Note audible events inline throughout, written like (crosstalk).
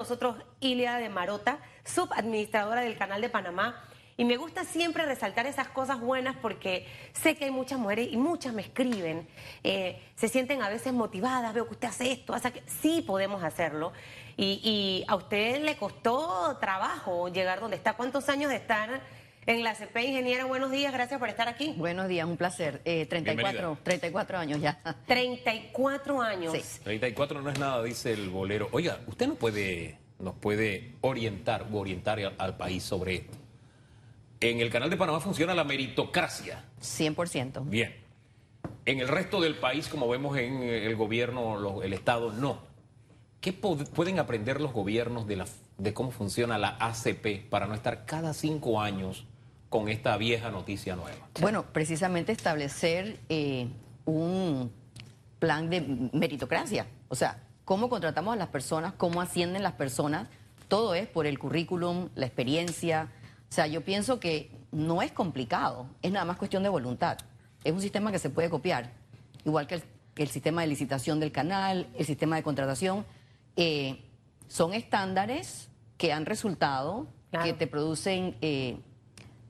nosotros Ilia de Marota, subadministradora del Canal de Panamá. Y me gusta siempre resaltar esas cosas buenas porque sé que hay muchas mujeres y muchas me escriben, eh, se sienten a veces motivadas, veo que usted hace esto, hace que sí podemos hacerlo. Y, y a usted le costó trabajo llegar donde está. ¿Cuántos años de estar en la CP Ingeniera? Buenos días, gracias por estar aquí. Buenos días, un placer. Eh, 34, 34 años ya. (laughs) 34 años. Sí. 34 no es nada, dice el bolero. Oiga, usted no puede, nos puede orientar o orientar al, al país sobre esto. En el canal de Panamá funciona la meritocracia. 100%. Bien. En el resto del país, como vemos en el gobierno, lo- el Estado, no. ¿Qué pueden aprender los gobiernos de, la, de cómo funciona la ACP para no estar cada cinco años con esta vieja noticia nueva? Bueno, precisamente establecer eh, un plan de meritocracia. O sea, cómo contratamos a las personas, cómo ascienden las personas. Todo es por el currículum, la experiencia. O sea, yo pienso que no es complicado, es nada más cuestión de voluntad. Es un sistema que se puede copiar, igual que el, sistema de licitación del canal, el sistema de contratación. Eh, son estándares que han resultado, Claro. que te producen eh,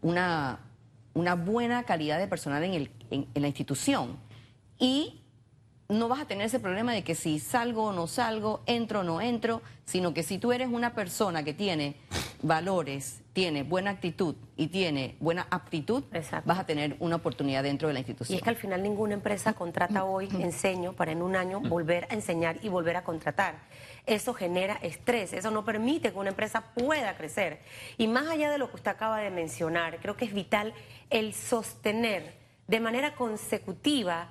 una, una buena calidad de personal en, el, en, en la institución. Y no vas a tener ese problema de que si salgo o no salgo, entro o no entro, sino que si tú eres una persona que tiene valores, tiene buena actitud y tiene buena aptitud, Exacto. vas a tener una oportunidad dentro de la Y institución. es que al final ninguna empresa contrata hoy, enseño, para en un año volver a enseñar y volver a contratar. Eso genera estrés, eso no permite que una empresa pueda crecer. Y más allá de lo que usted acaba de mencionar, creo que es vital el sostener de manera consecutiva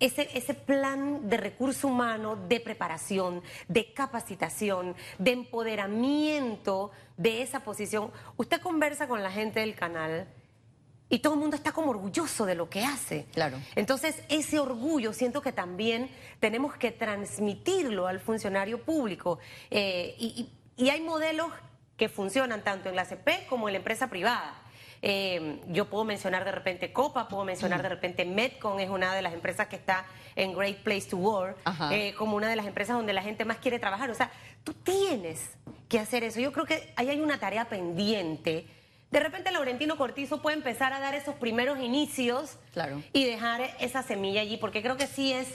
ese, ese plan de recurso humano, de preparación, de capacitación, de empoderamiento de esa posición. Usted conversa con la gente del canal y todo el mundo está como orgulloso de lo que hace. Claro. Entonces, ese orgullo siento que también tenemos que transmitirlo al funcionario público. Eh, y, y- y hay modelos que funcionan tanto en la CP como en la empresa privada. Eh, yo puedo mencionar de repente Copa, puedo mencionar de repente Metcon, es una de las empresas que está en Great Place to Work, eh, como una de las empresas donde la gente más quiere trabajar. O sea, tú tienes que hacer eso. Yo creo que ahí hay una tarea pendiente. De repente Laurentino Cortizo puede empezar a dar esos primeros inicios Claro. y dejar esa semilla allí, porque creo que sí es,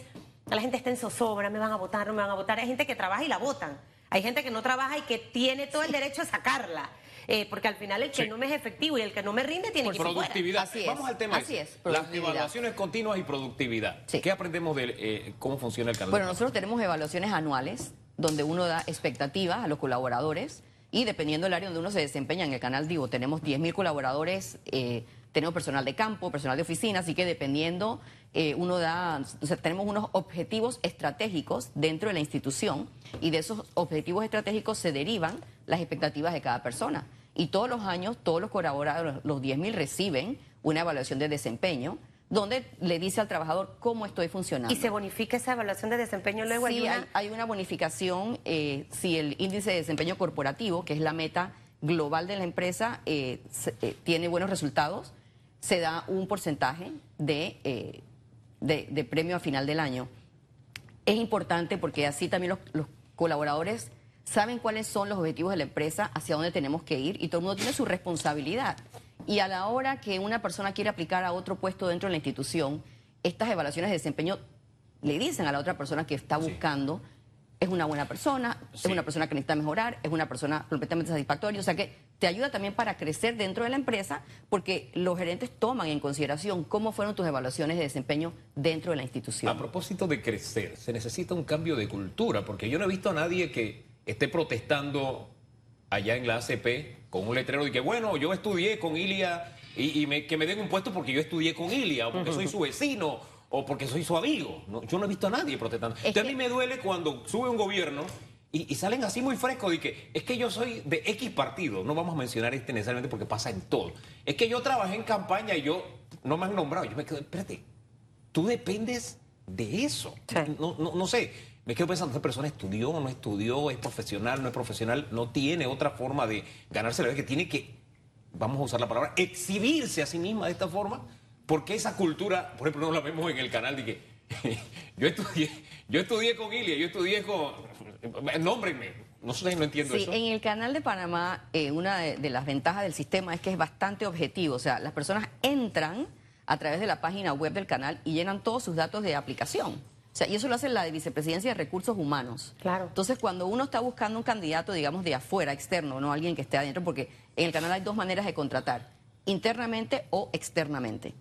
la gente está en zozobra, me van a votar, no me van a votar. Hay gente que trabaja y la votan. Hay gente que no trabaja y que tiene todo el derecho a sacarla. Eh, porque al final el que Sí. no me es efectivo y el que no me rinde tiene que irse fuera. Productividad. Así es, Vamos al tema. así es, Las evaluaciones continuas y productividad. Sí. ¿Qué aprendemos de eh, cómo funciona el canal? Bueno, nosotros tenemos evaluaciones anuales donde uno da expectativas a los colaboradores y dependiendo del área donde uno se desempeña en el canal, digo, tenemos 10.000 colaboradores, eh, tenemos personal de campo, personal de oficina, así que dependiendo, eh, uno da, o sea, tenemos unos objetivos estratégicos dentro de la institución y de esos objetivos estratégicos se derivan las expectativas de cada persona. Y todos los años, todos los colaboradores, los 10.000 reciben una evaluación de desempeño donde le dice al trabajador cómo estoy funcionando. Y se bonifica esa evaluación de desempeño luego hay Sí, una- hay, hay una bonificación eh, si el índice de desempeño corporativo, que es la meta global de la empresa, eh, se- eh, tiene buenos resultados, se da un porcentaje de, de, de premio a final del año. Es importante porque así también los, los colaboradores saben cuáles son los objetivos de la empresa, hacia dónde tenemos que ir y todo el mundo tiene su responsabilidad. Y a la hora que una persona quiere aplicar a otro puesto dentro de la institución, estas evaluaciones de desempeño le dicen a la otra persona que está Sí. buscando, es una buena persona, Sí. es una persona que necesita mejorar, es una persona completamente satisfactoria, o sea que te ayuda también para crecer dentro de la empresa porque los gerentes toman en consideración cómo fueron tus evaluaciones de desempeño dentro de la institución. A propósito de crecer, se necesita un cambio de cultura, porque yo no he visto a nadie que esté protestando allá en la ACP con un letrero de que, bueno, yo estudié con Ilia y, y me- que me den un puesto porque yo estudié con Ilia, o porque soy su vecino, o porque soy su amigo. No, yo no he visto a nadie protestando. Es Entonces, que- a mí me duele cuando sube un gobierno y, y salen así muy frescos de que es que yo soy de X partido, no vamos a mencionar este necesariamente porque pasa en todo. Es que yo trabajé en campaña y yo no me han nombrado. Yo me quedo, espérate, tú dependes de eso. Sí. No, no, no sé, me quedo pensando, esa persona estudió o no estudió, es profesional, no es profesional, no tiene otra forma de ganarse la vida, que tiene que, vamos a usar la palabra, exhibirse a sí misma de esta forma, porque esa cultura, por ejemplo, no la vemos en el canal de que (laughs) yo estudié, yo estudié con Ilia, yo estudié con, nómbrenme, No sé, no entiendo Sí, eso. en el canal de Panamá, eh, una de, de las ventajas del sistema es que es bastante objetivo. O sea, las personas entran a través de la página web del canal y llenan todos sus datos de aplicación. O sea, y eso lo hace la de Vicepresidencia de Recursos Humanos. Claro. Entonces, cuando uno está buscando un candidato, digamos, de afuera, externo, no alguien que esté adentro, porque en el canal hay dos maneras de contratar, internamente o externamente.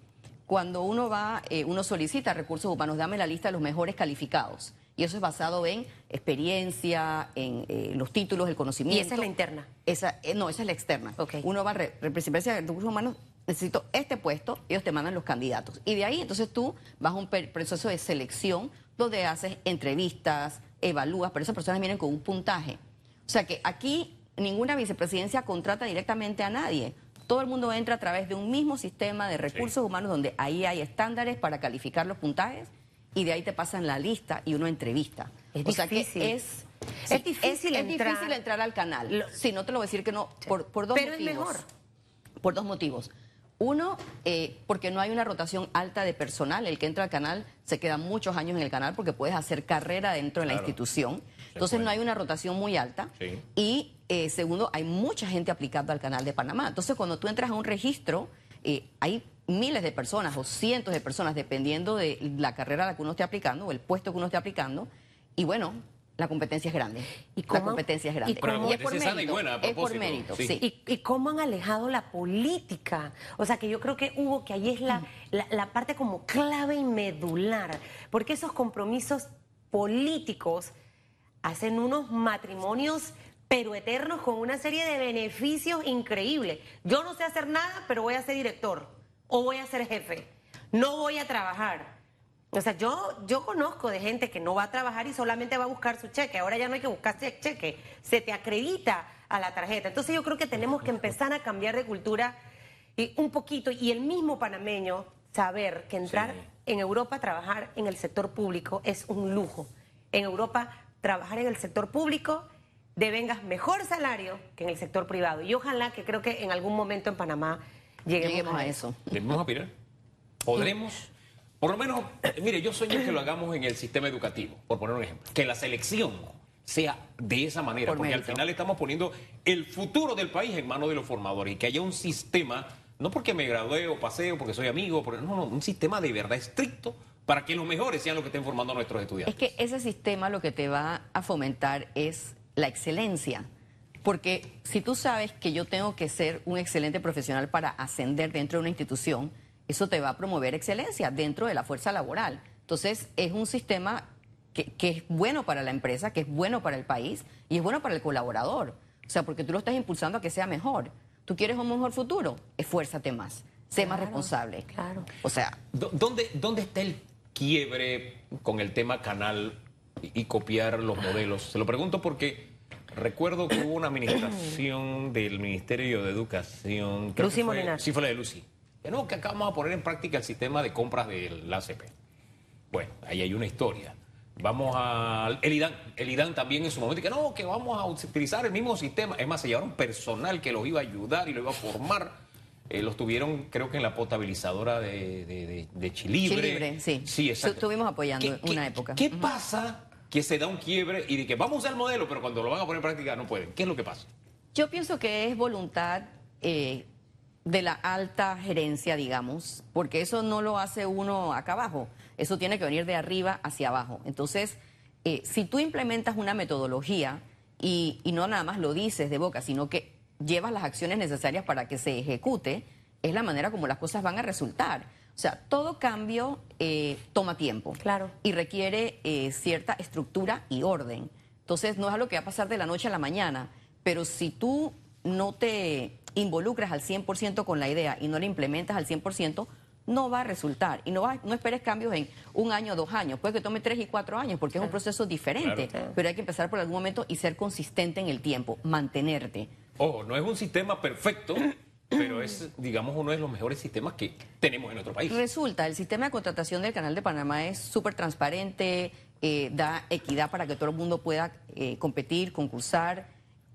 Cuando uno va, eh, uno solicita recursos humanos, dame la lista de los mejores calificados. Y eso es basado en experiencia, en eh, los títulos, el conocimiento. Y esa es la interna. Esa, eh, no, esa es la externa. Ok. Uno va a re- representar de recursos humanos, necesito este puesto, ellos te mandan los candidatos. Y de ahí entonces tú vas a un proceso de selección donde haces entrevistas, evalúas, pero esas personas vienen con un puntaje. O sea que aquí ninguna vicepresidencia contrata directamente a nadie. Todo el mundo entra a través de un mismo sistema de recursos humanos donde ahí hay estándares para calificar los puntajes y de ahí te pasan la lista y uno entrevista. Es o sea difícil. que es, Es difícil es, entrar. difícil entrar al canal. Lo- Si no te lo voy a decir que no, por, por dos Pero es motivos. mejor. Por dos motivos. Uno, eh, porque no hay una rotación alta de personal. El que entra al canal se queda muchos años en el canal porque puedes hacer carrera dentro de la institución. Entonces no hay una rotación muy alta. Sí. Y eh, segundo, hay mucha gente aplicando al canal de Panamá. Entonces cuando tú entras a un registro, eh, hay miles de personas o cientos de personas, dependiendo de la carrera a la que uno esté aplicando o el puesto que uno esté aplicando. Y bueno, la competencia es grande. ¿Y la cómo- competencia es grande. y Pero la es por competencia es sana y mérito. buena, a es por propósito, mérito, sí. sí. ¿Y, y cómo han alejado la política? O sea, que yo creo que hubo que ahí es la, la, la parte como clave y medular, porque esos compromisos políticos hacen unos matrimonios pero eternos con una serie de beneficios increíbles. Yo no sé hacer nada, pero voy a ser director o voy a ser jefe. No voy a trabajar. O sea, yo, yo conozco de gente que no va a trabajar y solamente va a buscar su cheque. Ahora ya no hay que buscar ese cheque, se te acredita a la tarjeta. Entonces yo creo que tenemos que empezar a cambiar de cultura y un poquito y el mismo panameño saber que entrar Sí. en Europa a trabajar en el sector público es un lujo. En Europa trabajar en el sector público devengas mejor salario que en el sector privado. Y ojalá que creo que en algún momento en Panamá lleguemos, Lleguemos a eso. ¿Debemos aspirar? ¿Podremos? Por lo menos, eh, mire, yo sueño que lo hagamos en el sistema educativo, por poner un ejemplo. Que la selección sea de esa manera, Por porque al final estamos poniendo el futuro del país en manos de los formadores y que haya un sistema, no porque me gradué o pasé o porque soy amigo, porque- no, no, un sistema de verdad estricto para que los mejores sean los que estén formando a nuestros estudiantes. Es que ese sistema lo que te va a fomentar es la excelencia. Porque si tú sabes que yo tengo que ser un excelente profesional para ascender dentro de una institución, eso te va a promover excelencia dentro de la fuerza laboral. Entonces, es un sistema que, que es bueno para la empresa, que es bueno para el país y es bueno para el colaborador. O sea, porque tú lo estás impulsando a que sea mejor. ¿Tú quieres un mejor futuro? Esfuérzate más. Sé más responsable. claro. O sea, ¿Dónde, ¿Dónde está el quiebre con el tema canal y, y copiar los modelos? Se lo pregunto porque recuerdo que hubo una administración del Ministerio de Educación. Lucy Molinar. Sí, fue la de Lucy. Que no, que acá vamos a poner en práctica el sistema de compras del ACP. Bueno, ahí hay una historia. Vamos a. El IDAN, el IDAN también en su momento, que no, que vamos a utilizar el mismo sistema. Es más, se llevaron personal que los iba a ayudar y lo iba a formar. Eh, los tuvieron, creo que en la potabilizadora de, de, de- de Chilibre. Chilibre, sí. Sí, exacto. Estuvimos apoyando ¿Qué- qué- una época. ¿Qué pasa que se da un quiebre y de que vamos a usar el modelo, pero cuando lo van a poner en práctica no pueden? ¿Qué es lo que pasa? Yo pienso que es voluntad eh, de la alta gerencia, digamos, porque eso no lo hace uno acá abajo, eso tiene que venir de arriba hacia abajo. Entonces, eh, si tú implementas una metodología y, y no nada más lo dices de boca, sino que llevas las acciones necesarias para que se ejecute, es la manera como las cosas van a resultar. O sea, todo cambio eh, toma tiempo Claro. y requiere eh, cierta estructura y orden. Entonces, no es algo que va a pasar de la noche a la mañana, pero si tú no te involucras al 100% con la idea y no la implementas al 100%, no va a resultar. Y no, va- no esperes cambios en un año o dos años. Puede que tome tres y cuatro años porque es un proceso diferente. Claro. Pero hay que empezar por algún momento y ser consistente en el tiempo, mantenerte. Ojo, no es un sistema perfecto, pero es, digamos, uno de los mejores sistemas que tenemos en nuestro país. Resulta, el sistema de contratación del Canal de Panamá es súper transparente, eh, da equidad para que todo el mundo pueda eh, competir, concursar.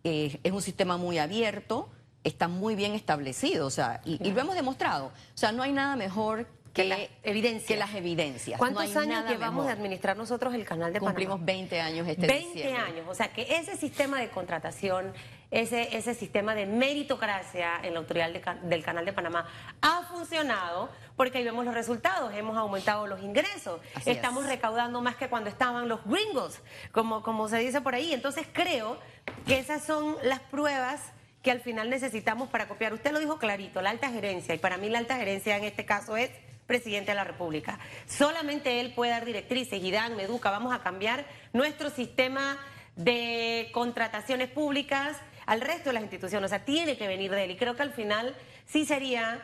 eh, es un sistema muy abierto, está muy bien establecido, o sea, y, y lo hemos demostrado. O sea, no hay nada mejor Que evidencias. que las evidencias. ¿Cuántos No años llevamos de administrar nosotros el canal de Cumplimos Panamá? 20 años este 20 diciembre. años. O sea, que ese sistema de contratación, ese, ese sistema de meritocracia en la autoridad del, ca- del canal de Panamá ha funcionado porque ahí vemos los resultados. Hemos aumentado los ingresos. Así Estamos es. recaudando más que cuando estaban los gringos, como, como se dice por ahí. Entonces creo que esas son las pruebas que al final necesitamos para copiar. Usted lo dijo clarito, la alta gerencia, y para mí la alta gerencia en este caso es presidente de la República. Solamente él puede dar directrices Dan, Meduca, vamos a cambiar nuestro sistema de contrataciones públicas al resto de las instituciones. O sea, tiene que venir de él. Y creo que al final sí sería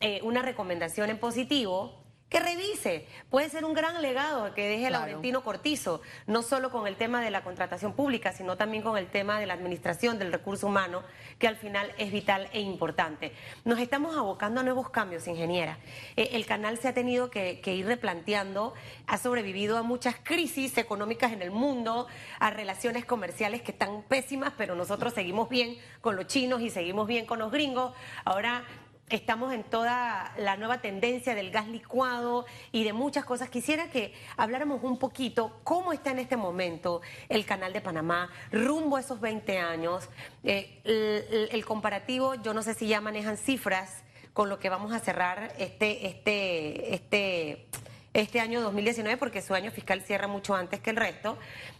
eh, una recomendación en positivo que revise. Puede ser un gran legado que deje Claro. Laurentino Cortizo, no solo con el tema de la contratación pública, sino también con el tema de la administración del recurso humano, que al final es vital e importante. Nos estamos abocando a nuevos cambios, ingeniera. Eh, el canal se ha tenido que, que ir replanteando, ha sobrevivido a muchas crisis económicas en el mundo, a relaciones comerciales que están pésimas, pero nosotros seguimos bien con los chinos y seguimos bien con los gringos. Ahora Estamos en toda la nueva tendencia del gas licuado y de muchas cosas. Quisiera que habláramos un poquito cómo está en este momento el canal de Panamá, rumbo a esos 20 años. Eh, el, el comparativo, yo no sé si ya manejan cifras con lo que vamos a cerrar este, este, este, este año 2019, porque su año fiscal cierra mucho antes que el resto,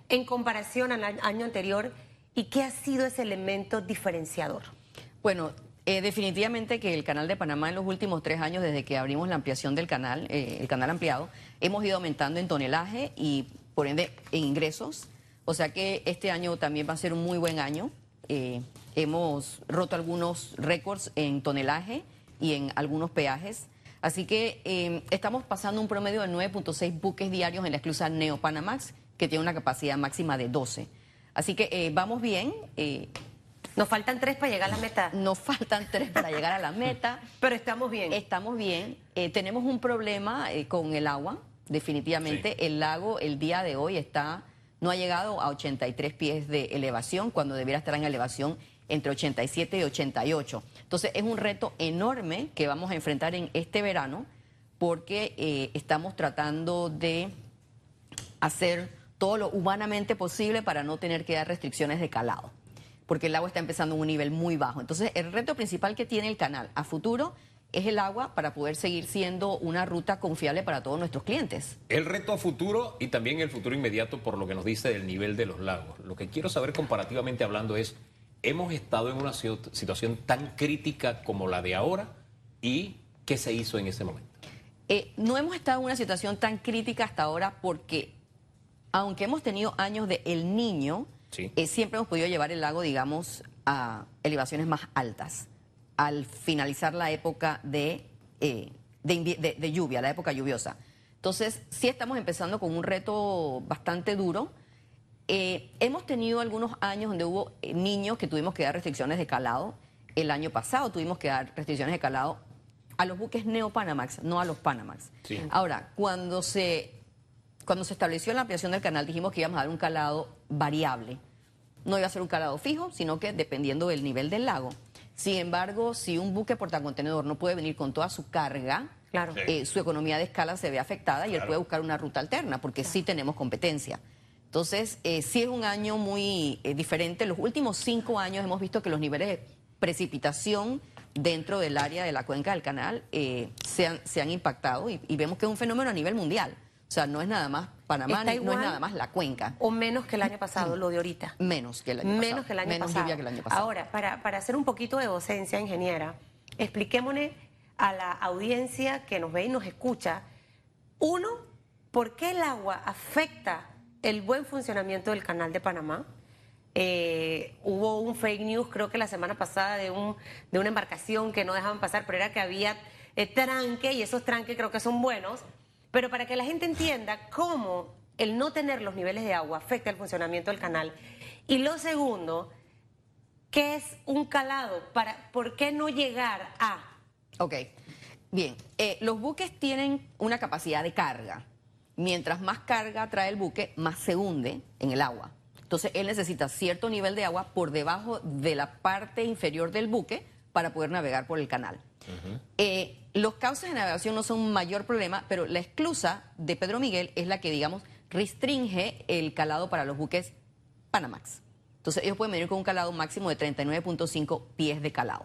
en comparación al año- anterior. ¿Y qué ha sido ese elemento diferenciador? Bueno, eh, definitivamente que el canal de Panamá en los últimos tres años, desde que abrimos la ampliación del canal, eh, el canal ampliado, hemos ido aumentando en tonelaje y por ende en ingresos. O sea que este año también va a ser un muy buen año. Eh, hemos roto algunos récords en tonelaje y en algunos peajes. Así que eh, estamos pasando un promedio de 9.6 buques diarios en la esclusa Neo Panamax, que tiene una capacidad máxima de 12. Así que vamos bien. Nos faltan tres para llegar a la meta, nos faltan tres para llegar a la meta. (laughs) pero estamos bien. Estamos bien. Eh, tenemos un problema eh, con el agua, definitivamente. El lago el día de hoy está no ha llegado a 83 pies de elevación cuando debiera estar en elevación entre 87 y 88. Entonces es un reto enorme que vamos a enfrentar en este verano porque eh, estamos tratando de hacer todo lo humanamente posible para no tener que dar restricciones de calado, porque el agua está empezando en un nivel muy bajo. Entonces, el reto principal que tiene el canal a futuro es el agua para poder seguir siendo una ruta confiable para todos nuestros clientes. El reto a futuro y también el futuro inmediato por lo que nos dice del nivel de los lagos. Lo que quiero saber comparativamente hablando es, ¿hemos estado en una situ- situación tan crítica como la de ahora y qué se hizo en ese momento? Eh, no hemos estado en una situación tan crítica hasta ahora porque, aunque hemos tenido años de El Niño, Sí. eh, siempre hemos podido llevar el lago, digamos, a elevaciones más altas al finalizar la época de, eh, de, de- de lluvia, la época lluviosa. Entonces, sí estamos empezando con un reto bastante duro. Eh, hemos tenido algunos años donde hubo eh, niños que tuvimos que dar restricciones de calado. El año pasado tuvimos que dar restricciones de calado a los buques Neo-Panamax, no a los Panamax. Sí. Ahora, cuando se, cuando se estableció la ampliación del canal, dijimos que íbamos a dar un calado variable. No iba a ser un calado fijo, sino que dependiendo del nivel del lago. Sin embargo, si un buque portacontenedor no puede venir con toda su carga, Claro. Sí. eh, su economía de escala se ve afectada y él puede buscar una ruta alterna, porque sí tenemos competencia. Entonces, eh, sí es un año muy eh, diferente. Los últimos cinco años hemos visto que los niveles de precipitación dentro del área de la cuenca del canal eh, se, han, se han impactado y, y vemos que es un fenómeno a nivel mundial. O sea, no es nada más Panamá, no es nada más la cuenca. O menos que el año pasado, lo de ahorita. Menos que el año pasado. Menos que el año Menos pasado. lluvia que el año pasado. Ahora, para, para hacer un poquito de docencia, ingeniera, expliquémosle a la audiencia que nos ve y nos escucha, uno, ¿por qué el agua afecta el buen funcionamiento del canal de Panamá? Eh, hubo un fake news, creo que la semana pasada, de, un, de una embarcación que no dejaban pasar, pero era que había eh, tranque y esos tranques creo que son buenos. Pero para que la gente entienda cómo el no tener los niveles de agua afecta el funcionamiento del canal. Y lo segundo, ¿qué es un calado? Para, ¿Por qué no llegar a? Ok, bien. Eh, los buques tienen una capacidad de carga. Mientras más carga trae el buque, más se hunde en el agua. Entonces, él necesita cierto nivel de agua por debajo de la parte inferior del buque para poder navegar por el canal. Eh, los cauces de navegación no son un mayor problema, pero la esclusa de Pedro Miguel es la que, digamos, restringe el calado para los buques Panamax. Entonces, ellos pueden venir con un calado máximo de 39.5 pies de calado.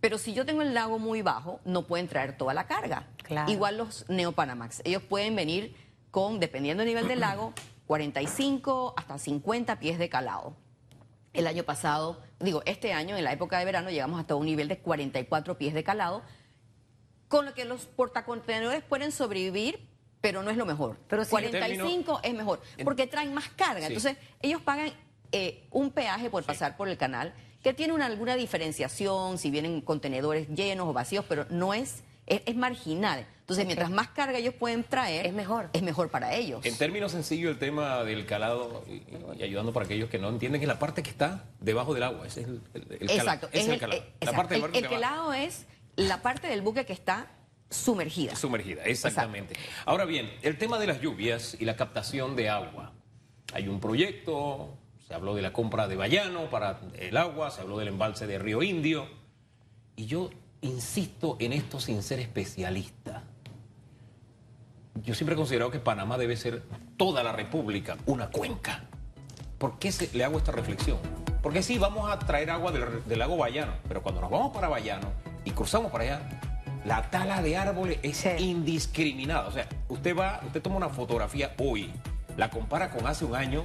Pero si yo tengo el lago muy bajo, no pueden traer toda la carga. Claro. Igual los Neopanamax. Ellos pueden venir con, dependiendo del nivel del lago, (clears throat) 45 hasta 50 pies de calado. El año pasado, digo, este año, en la época de verano, llegamos hasta un nivel de 44 pies de calado, con lo que los portacontenedores pueden sobrevivir, pero no es lo mejor. Pero si- 45 es mejor, porque traen más carga. Sí. Entonces, ellos pagan eh, un peaje por pasar por el canal, que tiene una, alguna diferenciación, si vienen contenedores llenos o vacíos, pero no es, es, es marginal. Entonces, mientras más carga ellos pueden traer, Es mejor. Es mejor para ellos. En términos sencillos, el tema del calado, y, y ayudando para aquellos que no entienden, que la parte que está debajo del agua, ese es el, el- el calado. Exacto. Ese es es el calado. eh, la exacto. parte del El- quelado es la parte del buque que está sumergida. sumergida, exactamente. Ahora bien, el tema de las lluvias y la captación de agua. Hay un proyecto, se habló de la compra de Bayano para el agua, se habló del embalse de Río Indio, y yo insisto en esto sin ser especialista. Yo siempre he considerado que Panamá debe ser toda la República una cuenca. ¿Por qué se- le hago esta reflexión? Porque sí, vamos a traer agua del, del lago Bayano, pero cuando nos vamos para Bayano y cruzamos para allá, la tala de árboles es Sí. indiscriminada. O sea, usted va, usted toma una fotografía hoy, la compara con hace un año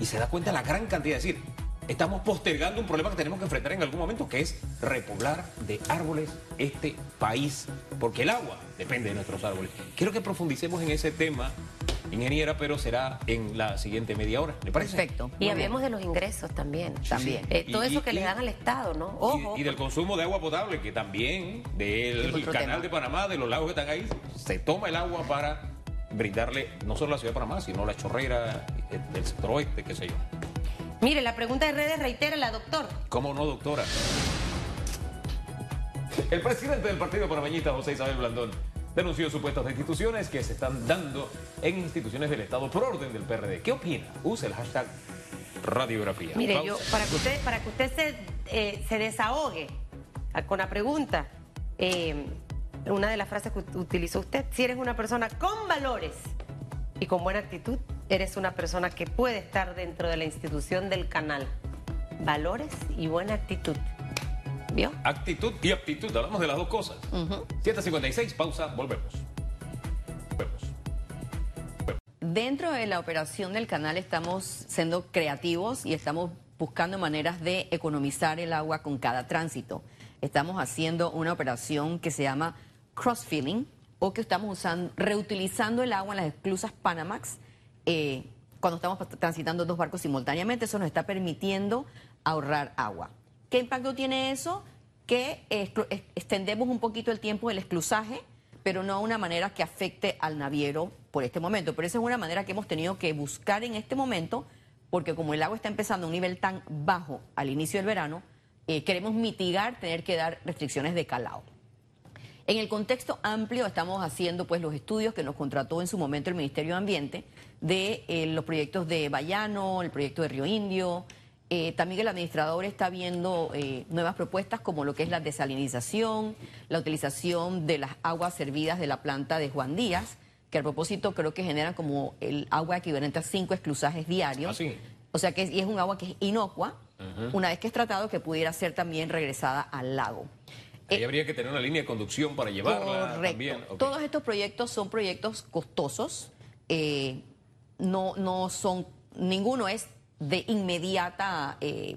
y se da cuenta de la gran cantidad. Es decir, estamos postergando un problema que tenemos que enfrentar en algún momento, que es repoblar de árboles este país, porque el agua depende de nuestros árboles. Quiero que profundicemos en ese tema, ingeniera, pero será en la siguiente media hora. ¿Le parece? Perfecto. Y hablemos de los ingresos también. También. Eh, todo Y- eso y- que le y- dan al Estado, ¿no? Ojo. Y, y del consumo de agua potable, que también del canal tema. de Panamá, de los lagos que están ahí, se toma el agua para brindarle no solo a la ciudad de Panamá, sino la chorrera eh, del sector oeste, qué sé yo. Mire, la pregunta de redes reitera la doctor. ¿Cómo no, doctora? El presidente del Partido Panameñista, José Isabel Blandón, denunció supuestas destituciones que se están dando en instituciones del Estado por orden del PRD. ¿Qué opina? Use el hashtag radiografía. Mire, Pausa. yo, para que usted, para que usted se, eh, se desahogue ah, con la pregunta, eh, una de las frases que ut- utilizó usted, si eres una persona con valores y con buena actitud, eres una persona que puede estar dentro de la institución del canal. Valores y buena actitud. ¿Vio? Actitud y aptitud, hablamos de las dos cosas. 756, pausa, volvemos. Volvemos. Dentro de la operación del canal estamos siendo creativos y estamos buscando maneras de economizar el agua con cada tránsito. Estamos haciendo una operación que se llama cross-filling o que estamos usando, reutilizando el agua en las esclusas Panamax eh, cuando estamos transitando dos barcos simultáneamente. Eso nos está permitiendo ahorrar agua. ¿Qué impacto tiene eso? Que extendemos un poquito el tiempo del esclusaje pero no de una manera que afecte al naviero por este momento. Pero esa es una manera que hemos tenido que buscar en este momento, porque como el agua está empezando a un nivel tan bajo al inicio del verano, eh, queremos mitigar tener que dar restricciones de calado. En el contexto amplio estamos haciendo pues los estudios que nos contrató en su momento el Ministerio de Ambiente de eh, los proyectos de Bayano, el proyecto de Río Indio. Eh, también el administrador está viendo eh, nuevas propuestas como lo que es la desalinización, la utilización de las aguas servidas de la planta de Juan Díaz, que a propósito creo que generan como el agua equivalente a cinco esclusajes diarios. Ah, sí. O sea que es, y es un agua que es inocua, una vez que es tratado que pudiera ser también regresada al lago. Ahí habría que tener una línea de conducción para llevarla Correcto. también. Ok. Todos estos proyectos son proyectos costosos. eh, no, no son, ninguno es de inmediata eh,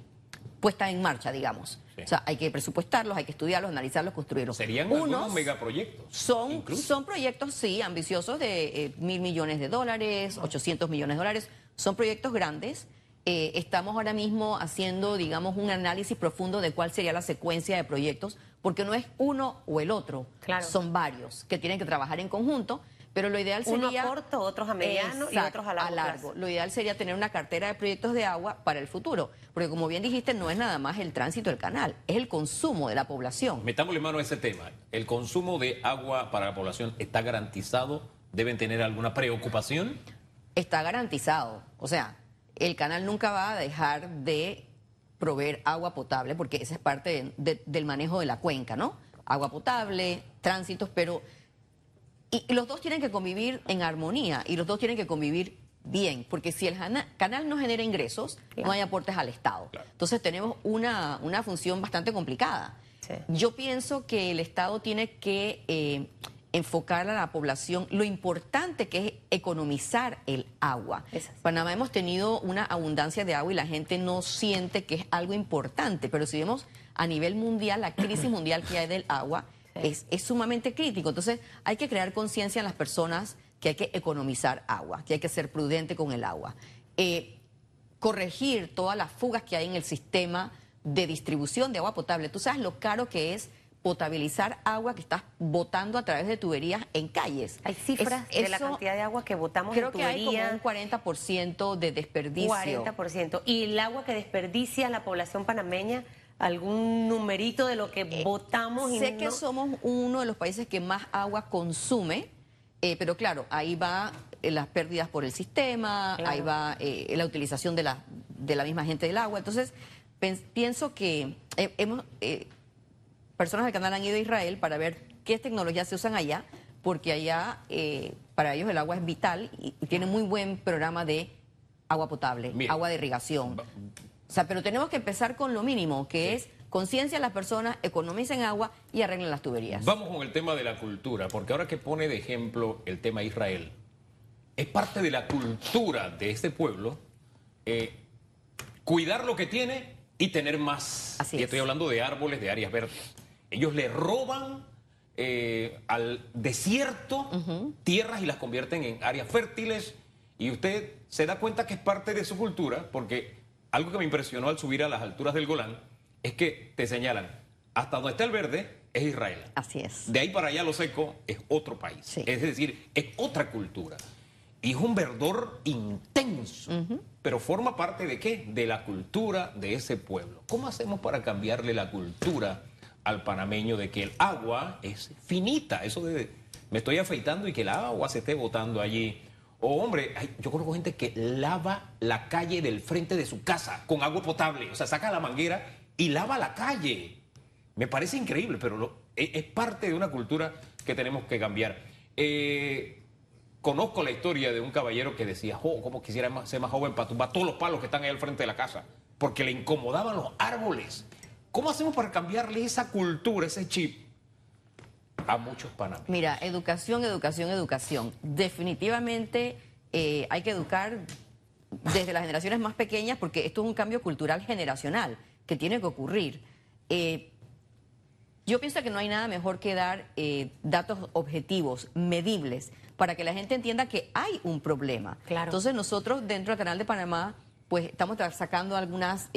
puesta en marcha, digamos. Sí. O sea, hay que presupuestarlos, hay que estudiarlos, analizarlos, construirlos. Serían Unos algunos megaproyectos. son, incluso. son proyectos, sí, ambiciosos de eh, mil millones de dólares, 800 millones de dólares. Son proyectos grandes. Eh, estamos ahora mismo haciendo, digamos, un análisis profundo de cuál sería la secuencia de proyectos, porque no es uno o el otro, Claro. son varios que tienen que trabajar en conjunto, pero lo ideal Uno sería... a corto, otros a mediano y otros a largo plazo. Lo ideal sería tener una cartera de proyectos de agua para el futuro, porque como bien dijiste, no es nada más el tránsito del canal, es el consumo de la población. Metámosle mano a ese tema. ¿El consumo de agua para la población está garantizado? ¿Deben tener alguna preocupación? está garantizado. O sea, el canal nunca va a dejar de proveer agua potable porque esa es parte de- de- del manejo de la cuenca, ¿no? agua potable, tránsitos, pero y, los dos tienen que convivir en armonía y los dos tienen que convivir bien, porque si el canal no genera ingresos, no hay aportes al Estado. Entonces tenemos una, una función bastante complicada. Yo pienso que el Estado tiene que eh, enfocar a la población lo importante que es economizar el agua. Panamá hemos tenido una abundancia de agua y la gente no siente que es algo importante, pero si vemos a nivel mundial, la crisis (clears throat) mundial que hay del agua es, sumamente crítico. Entonces hay que crear conciencia en las personas que hay que economizar agua, que hay que ser prudente con el agua. Eh, corregir todas las fugas que hay en el sistema de distribución de agua potable. Tú sabes lo caro que es potabilizar agua que estás botando a través de tuberías en calles. Hay cifras de la cantidad de agua que botamos en tuberías. Creo que hay como un 40% de desperdicio. 40%. ¿Y el agua que desperdicia la población panameña? ¿Algún numerito de lo que eh, votamos? Y sé que somos uno de los países que más agua consume, eh, pero claro, ahí va eh, las pérdidas por el sistema, ahí va la utilización de la, de la misma gente del agua. Entonces, pienso que hemos personas del canal han ido a Israel para ver qué tecnologías se usan allá, porque allá eh, para ellos el agua es vital y, tienen muy buen programa de agua potable, agua de irrigación. O sea, pero tenemos que empezar con lo mínimo, que es conciencia a las personas, economicen agua y arreglen las tuberías. Vamos con el tema de la cultura, porque ahora que pone de ejemplo el tema Israel, es parte de la cultura de este pueblo eh, cuidar lo que tiene y tener más. Así y estoy hablando de árboles, de áreas verdes. Ellos le roban eh, al desierto tierras y las convierten en áreas fértiles. Y usted se da cuenta que es parte de su cultura, porque algo que me impresionó al subir a las alturas del Golán es que te señalan, hasta donde está el verde es Israel. Así es. De ahí para allá lo seco es otro país. Es decir, es otra cultura. Y es un verdor intenso, pero forma parte de qué? De la cultura de ese pueblo. ¿Cómo hacemos para cambiarle la cultura? al panameño de que el agua es finita. Eso de me estoy afeitando y que el agua se esté botando allí. O hombre, yo conozco gente que lava la calle del frente de su casa con agua potable. O sea, saca la manguera y lava la calle. Me parece increíble, pero e, es, parte de una cultura que tenemos que cambiar. Eh, conozco la historia de un caballero que decía, oh, como quisiera ser más joven para tumbar todos los palos que están ahí al frente de la casa, porque le incomodaban los árboles. ¿Cómo hacemos para cambiarle esa cultura, ese chip a muchos panameños? Mira, educación, educación, educación. Definitivamente eh, hay que educar desde las generaciones más pequeñas porque esto es un cambio cultural generacional que tiene que ocurrir. Eh, yo pienso que no hay nada mejor que dar eh, datos objetivos, medibles, para que la gente entienda que hay un problema. Claro. Entonces nosotros dentro del canal de Panamá, pues estamos sacando algunas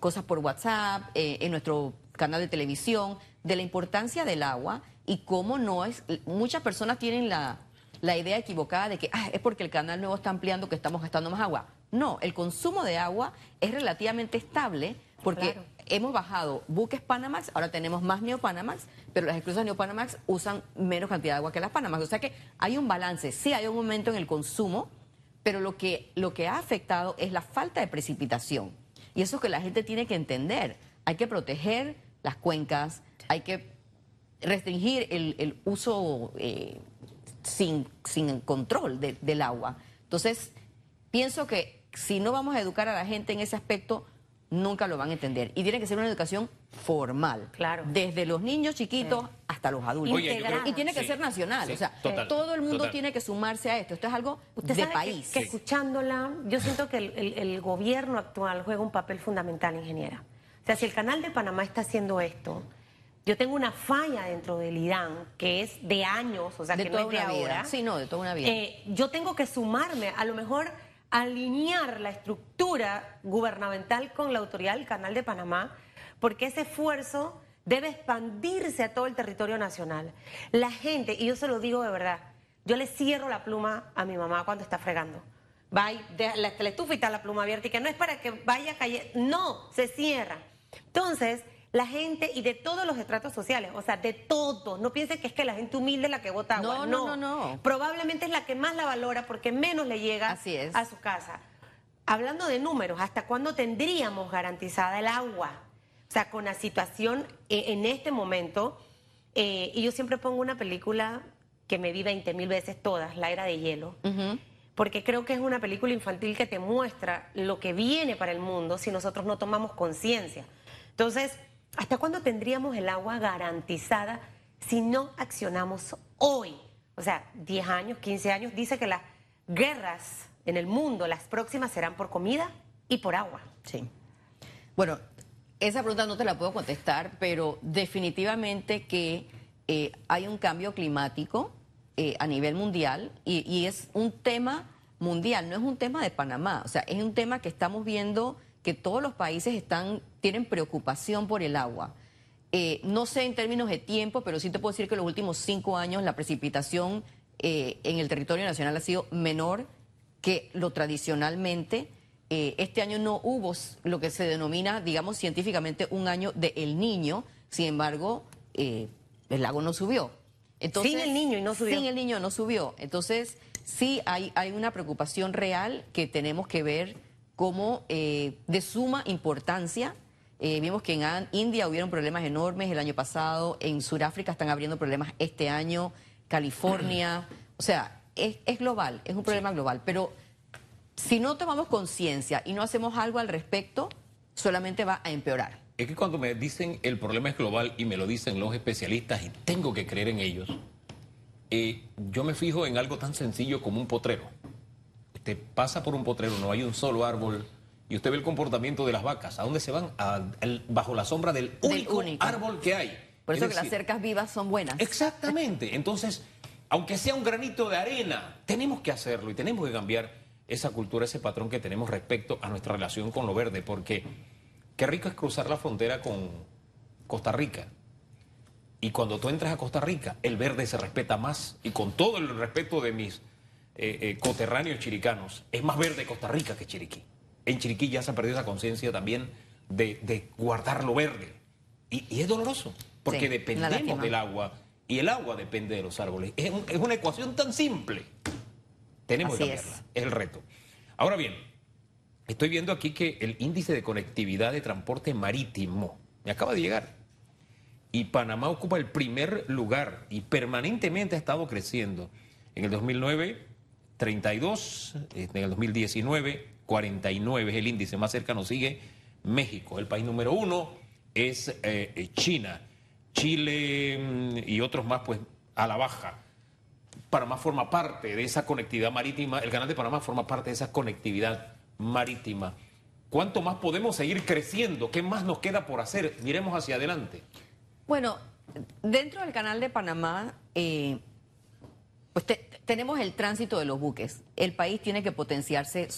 cosas por WhatsApp, eh, en nuestro canal de televisión, de la importancia del agua y cómo no es. Muchas personas tienen la, idea equivocada de que ah, es porque el canal nuevo está ampliando que estamos gastando más agua. No, el consumo de agua es relativamente estable porque hemos bajado buques Panamax, ahora tenemos más Neopanamax, pero las esclusas Neopanamax usan menos cantidad de agua que las Panamax. O sea que hay un balance, sí hay un momento en el consumo, pero lo que, lo que ha afectado es la falta de precipitación. Y eso es que la gente tiene que entender. Hay que proteger las cuencas, hay que restringir el, uso eh, sin, sin, control del agua. Entonces, pienso que si no vamos a educar a la gente en ese aspecto, nunca lo van a entender. Y tiene que ser una educación formal. Claro. Desde los niños chiquitos hasta los adultos. y tiene que ser nacional. o sea, todo el mundo tiene que sumarse a esto. Esto es algo de país. Que, escuchándola, yo siento que el, gobierno actual juega un papel fundamental, ingeniera. O sea, si el canal de Panamá está haciendo esto, yo tengo una falla dentro del IDAN que es de años, o sea, de que toda no es de ahora. Sí, no, de toda una vida. Eh, yo tengo que sumarme, a lo mejor alinear la estructura gubernamental con la autoridad del Canal de Panamá, porque ese esfuerzo debe expandirse a todo el territorio nacional. La gente, y yo se lo digo de verdad, yo le cierro la pluma a mi mamá cuando está fregando. Va y la, la estufa y está la pluma abierta y que no es para que vaya a caer, no, se cierra. Entonces, la gente y de todos los estratos sociales, o sea, de todo. No piensen que es que la gente humilde es la que vota agua. No, no, no, Probablemente es la que más la valora porque menos le llega a su casa. Hablando de números, ¿hasta cuándo tendríamos garantizada el agua? O sea, con la situación e, en este momento, eh, y yo siempre pongo una película que me vi 20 mil veces todas, La Era de Hielo, porque creo que es una película infantil que te muestra lo que viene para el mundo si nosotros no tomamos conciencia. Entonces, ¿hasta cuándo tendríamos el agua garantizada si no accionamos hoy? O sea, 10 años, 15 años, dice que las guerras en el mundo, las próximas serán por comida y por agua. Sí. Bueno, esa pregunta no te la puedo contestar, pero definitivamente que eh, hay un cambio climático eh, a nivel mundial y, es un tema mundial, no es un tema de Panamá, o sea, es un tema que estamos viendo que todos los países están tienen preocupación por el agua. Eh, no sé en términos de tiempo, pero sí te puedo decir que en los últimos cinco años la precipitación en el territorio nacional ha sido menor que lo tradicionalmente. este año no hubo lo que se denomina, digamos científicamente, un año de El Niño, sin embargo, el lago no subió. Entonces, sin el niño y no subió. Sin el niño no subió. Entonces, sí hay, hay una preocupación real que tenemos que ver como eh, de suma importancia. Eh, vimos que en India hubieron problemas enormes el año pasado, en Sudáfrica están abriendo problemas este año, California, o sea, es, es global, es un problema global, pero si no tomamos conciencia y no hacemos algo al respecto, solamente va a empeorar. Es que cuando me dicen el problema es global y me lo dicen los especialistas y tengo que creer en ellos, eh, yo me fijo en algo tan sencillo como un potrero. Usted pasa por un potrero, no hay un solo árbol y usted ve el comportamiento de las vacas. ¿A dónde se van? bajo la sombra del único, árbol que hay. Por eso que las cercas vivas son buenas. Exactamente. Entonces, aunque sea un granito de arena, tenemos que hacerlo y tenemos que cambiar esa cultura, ese patrón que tenemos respecto a nuestra relación con lo verde, porque Qué rico es cruzar la frontera con Costa Rica. Y cuando tú entras a Costa Rica, el verde se respeta más. Y con todo el respeto de mis eh, eh, coterráneos chiricanos, es más verde Costa Rica que Chiriquí. En Chiriquí ya se ha perdido esa conciencia también de, guardar lo verde. Y, es doloroso, porque dependemos del agua y el agua depende de los árboles. Es, una ecuación tan simple. Tenemos que cambiarla. es el reto. Ahora bien, Estoy viendo aquí que el índice de conectividad de transporte marítimo me acaba de llegar. Y Panamá ocupa el primer lugar y permanentemente ha estado creciendo. En el 2009, 32, en el 2019, 49 es el índice. Más cercano sigue México. El país número uno es eh, China. Chile mm, y otros más, pues a la baja. Panamá forma parte de esa conectividad marítima, el canal de Panamá forma parte de esa conectividad marítima. ¿Cuánto más podemos seguir creciendo? ¿Qué más nos queda por hacer? Miremos hacia adelante. Bueno, dentro del canal de Panamá, eh, pues tenemos el tránsito de los buques. El país tiene que potenciarse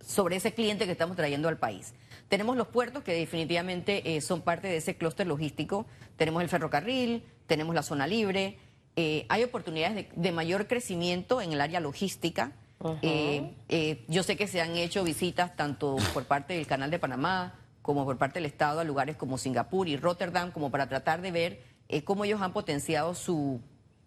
sobre ese cliente que estamos trayendo al país. Tenemos los puertos que definitivamente eh, son parte de ese clúster logístico. Tenemos el ferrocarril, tenemos la zona libre. Eh, hay oportunidades de mayor crecimiento en el área logística. Eh, eh, yo sé que se han hecho visitas tanto por parte del Canal de Panamá como por parte del Estado a lugares como Singapur y Rotterdam, como para tratar de ver cómo ellos han potenciado su,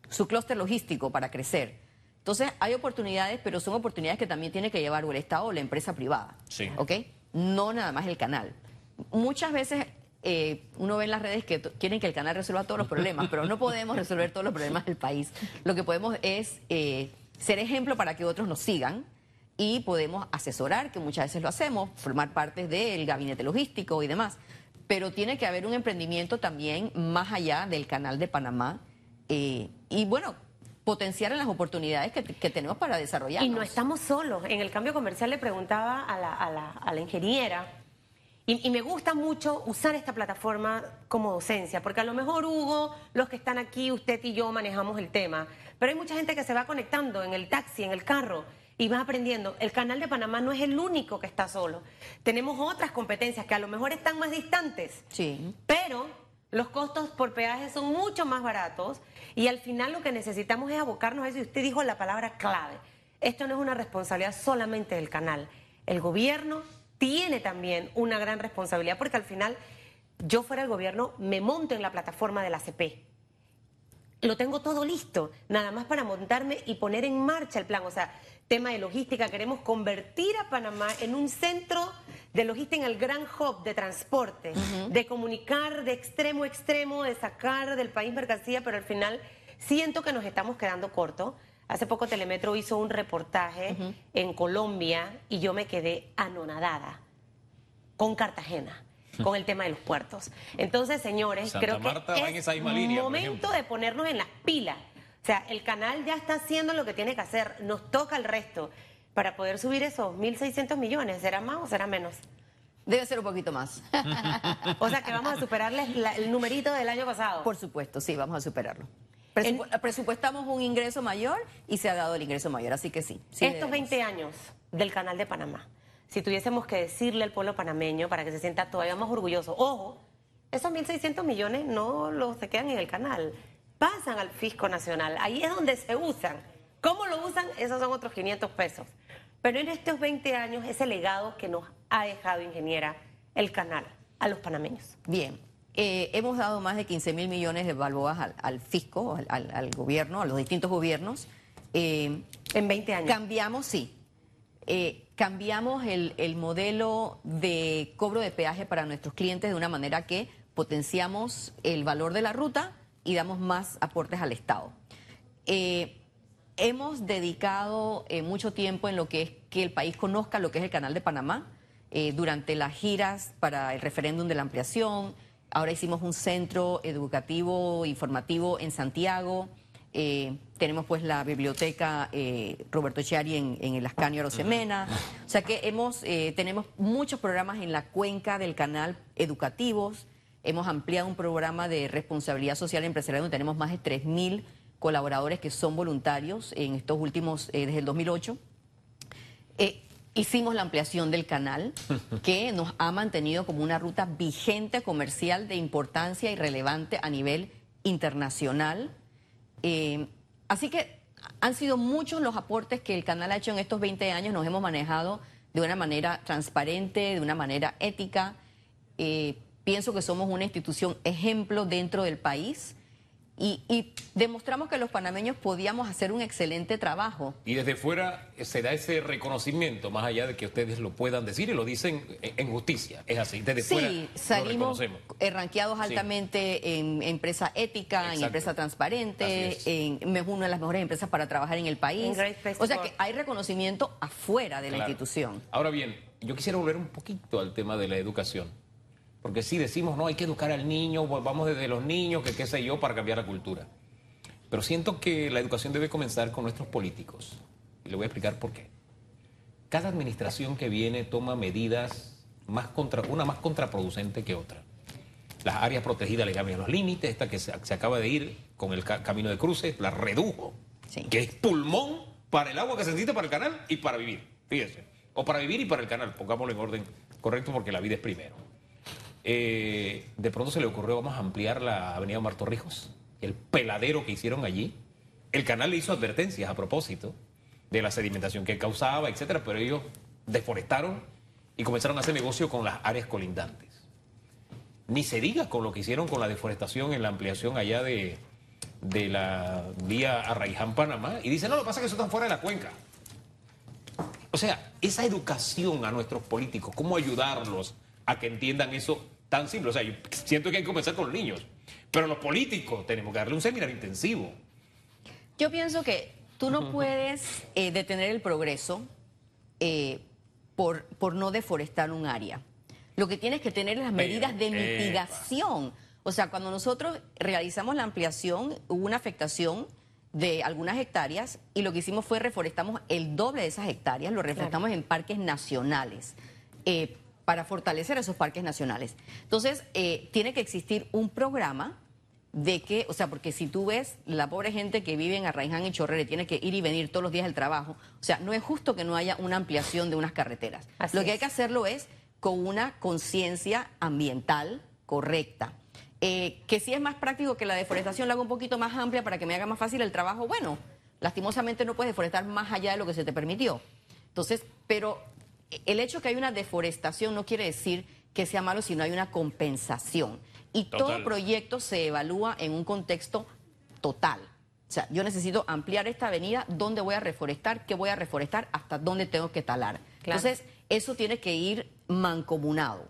su clúster logístico para crecer. Entonces, hay oportunidades, pero son oportunidades que también tiene que llevar o el Estado o la empresa privada. Sí. ¿Ok? No nada más el canal. Muchas veces uno ve en las redes que quieren que el canal resuelva todos los problemas, pero no podemos resolver todos los problemas del país. Lo que podemos es ser ejemplo para que otros nos sigan y podemos asesorar, que muchas veces lo hacemos, formar parte del gabinete logístico y demás. Pero tiene que haber un emprendimiento también más allá del canal de Panamá eh, y bueno, potenciar las oportunidades que, tenemos para desarrollar. Y no estamos solos. En el cambio comercial le preguntaba a la, a la, ingeniera, y, y, me gusta mucho usar esta plataforma como docencia, porque a lo mejor Hugo, los que están aquí, usted y yo manejamos el tema, pero hay mucha gente que se va conectando en el taxi, en el carro, y va aprendiendo. El canal de Panamá no es el único que está solo. Tenemos otras competencias que a lo mejor están más distantes. Sí. Pero los costos por peaje son mucho más baratos y al final lo que necesitamos es abocarnos a eso. Y usted dijo la palabra clave. Esto no es una responsabilidad solamente del canal. El gobierno tiene también una gran responsabilidad porque al final yo fuera el gobierno me monto en la plataforma de la CP lo tengo todo listo, nada más para montarme y poner en marcha el plan. O sea, tema de logística, queremos convertir a Panamá en un centro de logística en el gran hub de transporte, de comunicar de extremo a extremo, de sacar del país mercancía, pero al final siento que nos estamos quedando cortos. Hace poco Telemetro hizo un reportaje en Colombia y yo me quedé anonadada con Cartagena con el tema de los puertos. Entonces, señores, Santa creo Marta que en es línea, por momento de ponernos en las pilas. O sea, el canal ya está haciendo lo que tiene que hacer, nos toca el resto para poder subir esos 1.600 millones. ¿Será más o será menos? Debe ser un poquito más. (laughs) O sea, que vamos a superarles la- el numerito del año pasado. Por supuesto, sí, vamos a superarlo. Presupu- presupuestamos un ingreso mayor y se ha dado el ingreso mayor, así que sí. sí Estos debemos. 20 años del canal de Panamá, si tuviésemos que decirle al pueblo panameño para que se sienta todavía más orgulloso, ojo, esos 1.600 millones no los se quedan en el canal, pasan al fisco nacional, ahí es donde se usan. ¿Cómo lo usan? Esos son otros 500 pesos. Pero en estos 20 años, ese legado que nos ha dejado, ingeniera, el canal a los panameños. Bien, eh, hemos dado más de 15 mil millones de balboas al, al fisco, al, al- al gobierno, a los distintos gobiernos. Eh, En 20 años. cambiamos, sí, eh, cambiamos el, el modelo de cobro de peaje para nuestros clientes de una manera que potenciamos el valor de la ruta y damos más aportes al Estado. Eh, hemos dedicado eh, mucho tiempo en lo que es que el país conozca lo que es el Canal de Panamá. eh, durante las giras para el referéndum de la ampliación, ahora hicimos un centro educativo, informativo en Santiago. eh, tenemos pues la biblioteca Roberto Chiari en, en el Ascanio Arosemena. O sea que hemos, tenemos muchos programas en la cuenca del canal educativos. Hemos ampliado un programa de responsabilidad social empresarial donde tenemos más de 3.000 colaboradores que son voluntarios en estos últimos, eh, desde el 2008. Eh, hicimos la ampliación del canal, (laughs) que nos ha mantenido como una ruta vigente comercial de importancia y relevante a nivel internacional. Eh, así que han sido muchos los aportes que el canal ha hecho en estos 20 años. Nos hemos manejado de una manera transparente, de una manera ética. Eh, pienso que somos una institución ejemplo dentro del país y, y demostramos que los panameños podíamos hacer un excelente trabajo. Y desde fuera eh, se da ese reconocimiento, más allá de que ustedes lo puedan decir y lo dicen en justicia. Es así, desde fuera Sí, lo salimos rankeados Sí. altamente en empresa ética, en empresa transparente, en es una de las mejores empresas para trabajar en el país. En O sea to que hay reconocimiento afuera de la institución. Ahora bien, yo quisiera volver un poquito al tema de la educación. Porque si decimos, no, hay que educar al niño, vamos desde los niños, que qué sé yo, para cambiar la cultura. Pero siento que la educación debe comenzar con nuestros políticos. Y le voy a explicar por qué. Cada administración que viene toma medidas, más contra, una más contraproducente que otra. Las áreas protegidas le cambian los límites, esta que se, se acaba de ir con el ca- camino de cruces, la redujo, Sí. que es pulmón para el agua que se necesita para el canal y para vivir, fíjese. O para vivir y para el canal, pongámoslo en orden correcto porque la vida es primero. Eh, de pronto se le ocurrió, vamos a ampliar la avenida Martorrijos, el peladero que hicieron allí. El canal le hizo advertencias a propósito de la sedimentación que causaba, etcétera, pero ellos deforestaron y comenzaron a hacer negocio con las áreas colindantes. Ni se diga con lo que hicieron con la deforestación en la ampliación allá de, de la vía Arraiján-Panamá. Y dicen, no, lo que pasa es que eso está fuera de la cuenca. O sea, esa educación a nuestros políticos, cómo ayudarlos a que entiendan eso tan simple. O sea, yo siento que hay que comenzar con los niños. Pero los políticos tenemos que darle un seminario intensivo. Yo pienso que tú no puedes eh, detener el progreso eh, por, por no deforestar un área. Lo que tienes que tener es las medidas de epa. mitigación. O sea, cuando nosotros realizamos la ampliación, hubo una afectación de algunas hectáreas y lo que hicimos fue reforestamos el doble de esas hectáreas, lo reforestamos en parques nacionales. eh, para fortalecer esos parques nacionales. Entonces, eh, tiene que existir un programa de que, o sea, porque si tú ves la pobre gente que vive en Arraiján y Chorrere, tiene que ir y venir todos los días al trabajo, o sea, no es justo que no haya una ampliación de unas carreteras. Así Lo que es. hay que hacerlo es con una conciencia ambiental correcta. Eh, que si es más práctico que la deforestación la haga un poquito más amplia para que me haga más fácil el trabajo, bueno, lastimosamente no puedes deforestar más allá de lo que se te permitió. Entonces, pero el hecho que hay una deforestación no quiere decir que sea malo, sino hay una compensación. Y Total. todo proyecto se evalúa en un contexto total. O sea, yo necesito ampliar esta avenida, dónde voy a reforestar, qué voy a reforestar, hasta dónde tengo que talar. Claro. Entonces, eso tiene que ir mancomunado.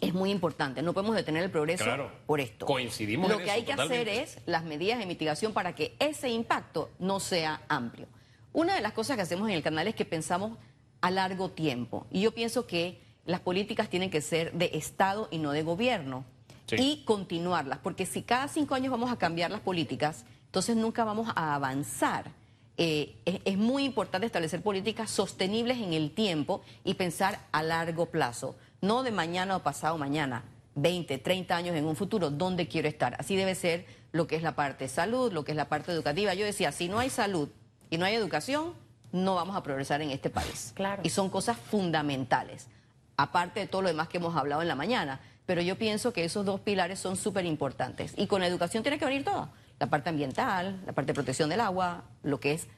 Es muy importante, no podemos detener el progreso Claro. por esto. Coincidimos Lo en que eso, hay que totalmente. hacer es las medidas de mitigación para que ese impacto no sea amplio. Una de las cosas que hacemos en el canal es que pensamos a largo tiempo. Y yo pienso que las políticas tienen que ser de Estado y no de gobierno. Sí. Y continuarlas, porque si cada cinco años vamos a cambiar las políticas, entonces nunca vamos a avanzar. Eh, es, es muy importante establecer políticas sostenibles en el tiempo y pensar a largo plazo, no de mañana o pasado mañana, 20, 30 años en un futuro, ¿dónde quiero estar? Así debe ser lo que es la parte de salud, lo que es la parte educativa. Yo decía, si no hay salud y no hay educación, no vamos a progresar en este país. Claro. Y son cosas fundamentales, aparte de todo lo demás que hemos hablado en la mañana. Pero yo pienso que esos dos pilares son súper importantes. Y con la educación tiene que venir todo. La parte ambiental, la parte de protección del agua, lo que es...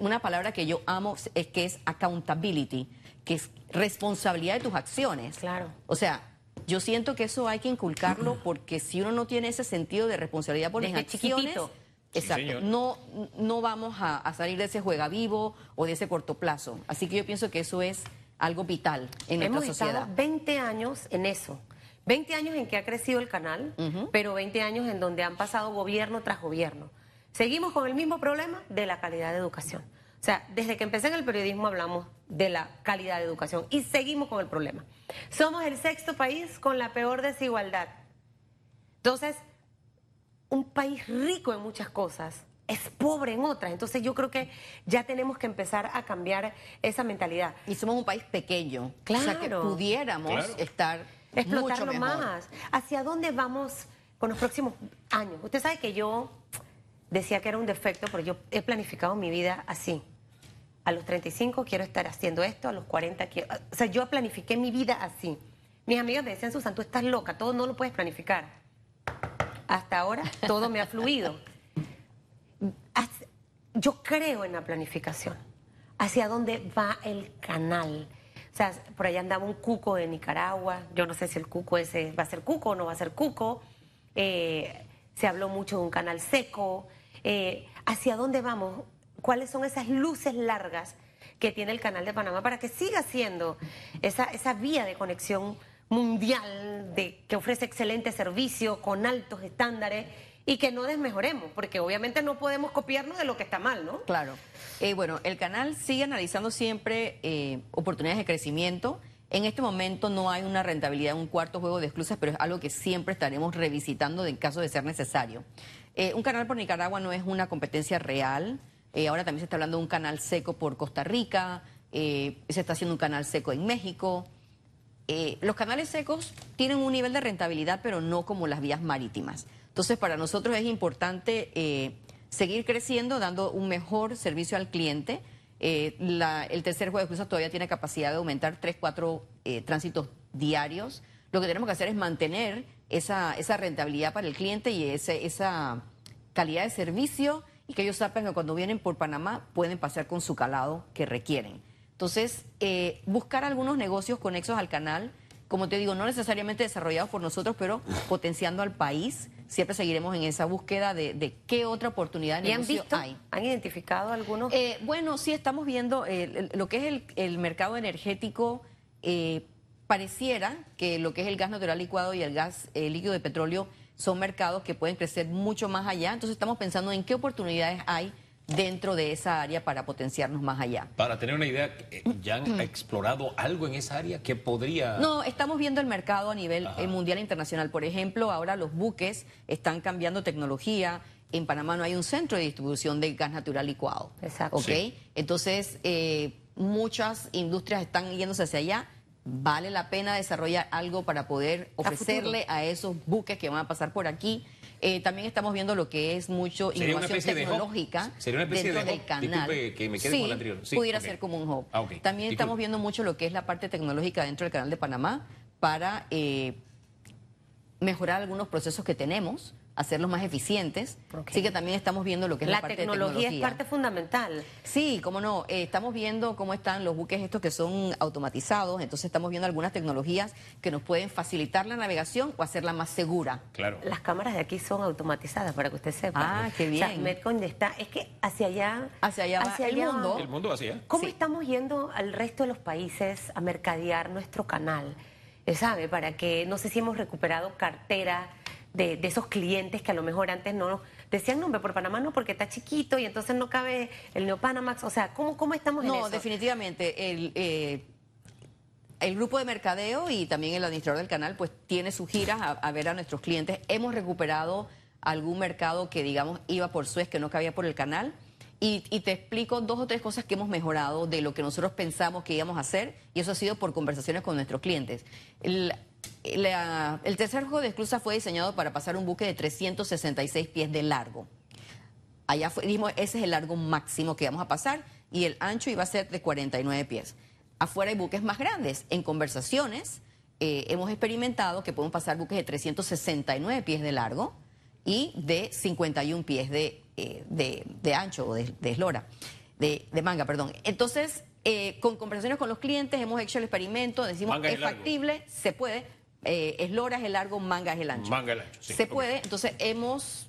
Una palabra que yo amo es que es accountability, que es responsabilidad de tus acciones. Claro. O sea, yo siento que eso hay que inculcarlo porque si uno no tiene ese sentido de responsabilidad por las acciones... chiquitito. Exacto. no, no vamos a, a salir de ese juega vivo o de ese corto plazo. Así que yo pienso que eso es algo vital en Hemos nuestra sociedad. estado 20 años en eso. 20 años en que ha crecido el canal, pero 20 años en donde han pasado gobierno tras gobierno. Seguimos con el mismo problema de la calidad de educación. O sea, desde que empecé en el periodismo hablamos de la calidad de educación y seguimos con el problema. Somos el sexto país con la peor desigualdad. Entonces, un país rico en muchas cosas es pobre en otras. Entonces yo creo que ya tenemos que empezar a cambiar esa mentalidad. Y somos un país pequeño. O sea, que Claro. pudiéramos Claro. estar mucho explotarlo mejor. más. ¿Hacia dónde vamos con los próximos años? Usted sabe que yo decía que era un defecto, pero yo he planificado mi vida así. A los 35 quiero estar haciendo esto, a los 40 quiero... O sea, yo planifiqué mi vida así. Mis amigas me decían, Susan, tú estás loca, todo no lo puedes planificar. Hasta ahora todo me ha fluido. Yo creo en la planificación. ¿Hacia dónde va el canal? O sea, por allá andaba un cuco de Nicaragua. Yo no sé si el cuco ese va a ser cuco o no va a ser cuco. Eh, se habló mucho de un canal seco. Eh, ¿Hacia dónde vamos? ¿Cuáles son esas luces largas que tiene el canal de Panamá para que siga siendo esa vía de conexión mundial de, que ofrece excelente servicio con altos estándares y que no desmejoremos? Porque obviamente no podemos copiarnos de lo que está mal, ¿no? Claro. Eh, bueno, el canal sigue analizando siempre eh, oportunidades de crecimiento. En este momento no hay una rentabilidad en un cuarto juego de exclusas, pero es algo que siempre estaremos revisitando en caso de ser necesario. Eh, un canal por Nicaragua no es una competencia real. Ahora también se está hablando de un canal seco por Costa Rica. se está haciendo un canal seco en México. Eh, los canales secos tienen un nivel de rentabilidad, pero no como las vías marítimas. Entonces, para nosotros es importante eh, seguir creciendo, dando un mejor servicio al cliente. Eh, la- el tercer juego de cruzas todavía tiene capacidad de aumentar 3, 4 tránsitos diarios. Lo que tenemos que hacer es mantener esa, rentabilidad para el cliente y esa calidad de servicio y que ellos sepan que cuando vienen por Panamá pueden pasar con su calado que requieren. Entonces, eh, buscar algunos negocios conexos al canal, como te digo, no necesariamente desarrollados por nosotros, pero potenciando al país. Siempre seguiremos en esa búsqueda de, de qué otra oportunidad de ¿Y han visto? hay. ¿Han identificado algunos? Eh, bueno, sí estamos viendo eh, lo que es el, el mercado energético. eh, pareciera que lo que es el gas natural licuado y el gas eh, líquido de petróleo son mercados que pueden crecer mucho más allá. Entonces estamos pensando en qué oportunidades hay dentro de esa área para potenciarnos más allá. Para tener una idea, eh, ¿ya han explorado algo en esa área que podría...? No, estamos viendo el mercado a nivel Ajá. eh, mundial e internacional. Por ejemplo, ahora los buques están cambiando tecnología. En Panamá no hay un centro de distribución de gas natural licuado. Exacto. ¿Ok? Sí. Entonces, eh, muchas industrias están yéndose hacia allá. Vale la pena desarrollar algo para poder ofrecerle a, esos buques que van a pasar por aquí. Eh, también estamos viendo lo que es mucho innovación de tecnológica Sería una especie dentro de del canal. Disculpe que me quede sí, con la anterior. Sí, pudiera ser como un hub. Ah. También estamos viendo mucho lo que es la parte tecnológica dentro del canal de Panamá para eh, mejorar algunos procesos que tenemos, hacerlos más eficientes. Ok. Así que también estamos viendo lo que es la, La parte tecnología, de es tecnología. parte fundamental. Sí, cómo no. Eh, estamos viendo cómo están los buques estos que son automatizados. Entonces estamos viendo algunas tecnologías que nos pueden facilitar la navegación o hacerla más segura. Claro. Las cámaras de aquí son automatizadas, para que usted sepa. Ah, qué O sea, bien. Metcoin está, es que hacia allá... Hacia allá va el mundo. El mundo vacía. ¿Cómo Sí. estamos yendo al resto de los países a mercadear nuestro canal? Eh, ¿Sabe? Para que, no sé si hemos recuperado cartera de, de esos clientes que a lo mejor antes no decían nombre por Panamá no porque está chiquito y entonces no cabe el Neopanamax. O sea, ¿cómo, cómo estamos en No, eso? definitivamente. El, eh, el grupo de mercadeo y también el administrador del canal, pues tiene sus giras a, a ver a nuestros clientes. Hemos recuperado algún mercado que, digamos, iba por Suez, que no cabía por el canal. Y, y te explico dos o tres cosas que hemos mejorado de lo que nosotros pensamos que íbamos a hacer, y eso ha sido por conversaciones con nuestros clientes. El, el tercer juego de esclusa fue diseñado para pasar un buque de 366 pies de largo. Allá fue, dijimos, ese es el largo máximo que vamos a pasar y el ancho iba a ser de 49 pies. Afuera hay buques más grandes. En conversaciones eh, hemos experimentado que podemos pasar buques de 369 pies de largo y de 51 pies de, eh, de, de ancho o de, eslora, de manga, perdón. Entonces, eh, con conversaciones con los clientes hemos hecho el experimento, decimos, Manga es largo. factible, se puede. Eh, eslora es el largo, manga es el ancho. Manga el ancho, sí. Se puede, entonces hemos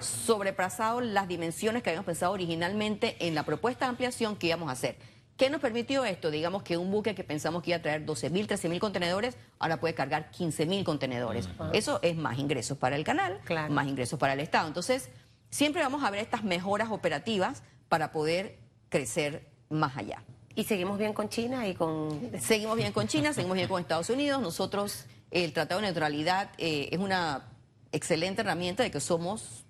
sobrepasado las dimensiones que habíamos pensado originalmente en la propuesta de ampliación que íbamos a hacer. ¿Qué nos permitió esto? Digamos que un buque que pensamos que iba a traer 12.000, 13.000 contenedores, ahora puede cargar 15.000 contenedores. Eso es más ingresos para el canal, Claro. más ingresos para el Estado. Entonces, siempre vamos a ver estas mejoras operativas para poder crecer más allá. Y seguimos bien con China y con... Seguimos bien con China, seguimos bien con Estados Unidos. Nosotros, el Tratado de Neutralidad eh, es una excelente herramienta de que somos,